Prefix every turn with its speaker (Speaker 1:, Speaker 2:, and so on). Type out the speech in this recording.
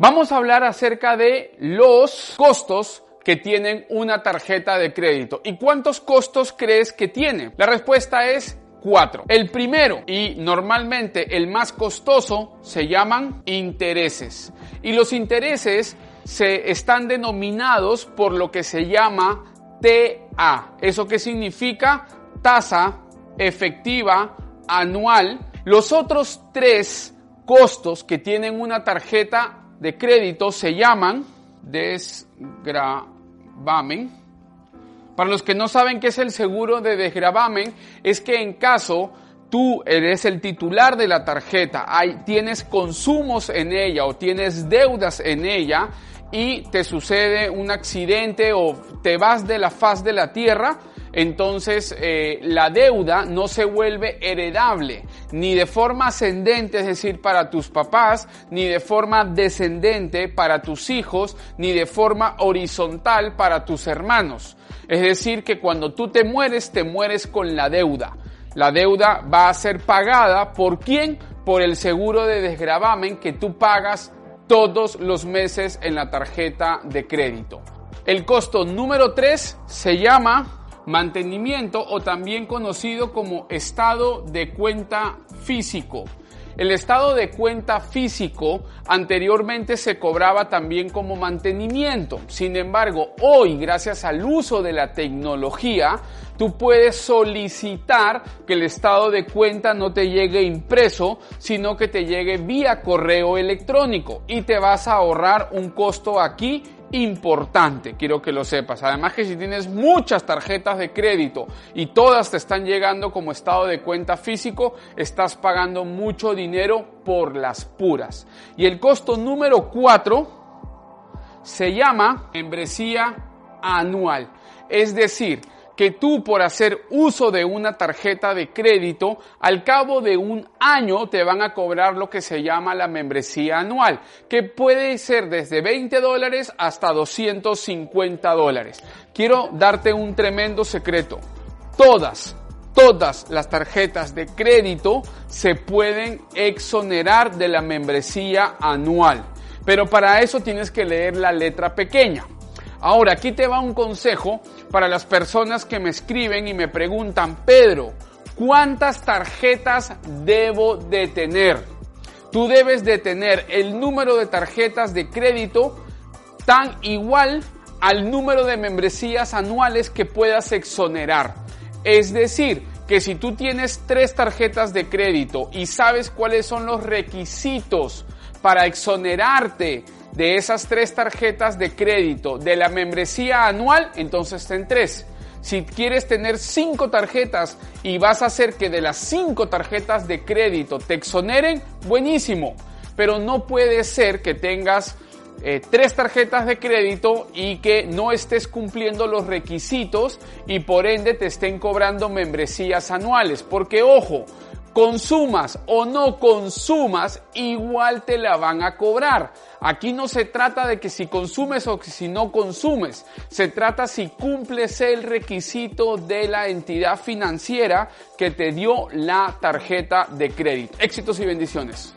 Speaker 1: Vamos a hablar acerca de los costos que tienen una tarjeta de crédito. ¿Y cuántos costos crees que tiene? La respuesta es cuatro. El primero y normalmente el más costoso se llaman intereses. Y los intereses se están denominados por lo que se llama TA. ¿Eso qué significa? Tasa efectiva anual. Los otros tres costos que tienen una tarjeta de crédito se llaman desgravamen. Para los que no saben qué es el seguro de desgravamen, es que en caso tú eres el titular de la tarjeta, hay, tienes consumos en ella o tienes deudas en ella y te sucede un accidente o te vas de la faz de la tierra, entonces eh, la deuda no se vuelve heredable, ni de forma ascendente, es decir, para tus papás, ni de forma descendente para tus hijos, ni de forma horizontal para tus hermanos. Es decir, que cuando tú te mueres, te mueres con la deuda. La deuda va a ser pagada por quién? Por el seguro de desgravamen que tú pagas todos los meses en la tarjeta de crédito. El costo número 3 se llama mantenimiento o también conocido como estado de cuenta físico. El estado de cuenta físico anteriormente se cobraba también como mantenimiento. Sin embargo, hoy, gracias al uso de la tecnología, tú puedes solicitar que el estado de cuenta no te llegue impreso, sino que te llegue vía correo electrónico y te vas a ahorrar un costo aquí importante, quiero que lo sepas. Además que si tienes muchas tarjetas de crédito y todas te están llegando como estado de cuenta físico, estás pagando mucho dinero por las puras. Y el costo número 4 se llama membresía anual. Es decir, que tú por hacer uso de una tarjeta de crédito, al cabo de un año te van a cobrar lo que se llama la membresía anual, que puede ser desde 20 dólares hasta 250 dólares. Quiero darte un tremendo secreto. Todas, todas las tarjetas de crédito se pueden exonerar de la membresía anual. Pero para eso tienes que leer la letra pequeña. Ahora, aquí te va un consejo para las personas que me escriben y me preguntan, Pedro, ¿cuántas tarjetas debo de tener? Tú debes de tener el número de tarjetas de crédito tan igual al número de membresías anuales que puedas exonerar. Es decir, que si tú tienes tres tarjetas de crédito y sabes cuáles son los requisitos para exonerarte de esas tres tarjetas de crédito de la membresía anual, entonces ten tres. Si quieres tener cinco tarjetas y vas a hacer que de las cinco tarjetas de crédito te exoneren, buenísimo. Pero no puede ser que tengas eh, tres tarjetas de crédito y que no estés cumpliendo los requisitos y por ende te estén cobrando membresías anuales. Porque ojo, consumas o no consumas, igual te la van a cobrar. Aquí no se trata de que si consumes o si no consumes, se trata si cumples el requisito de la entidad financiera que te dio la tarjeta de crédito. Éxitos y bendiciones.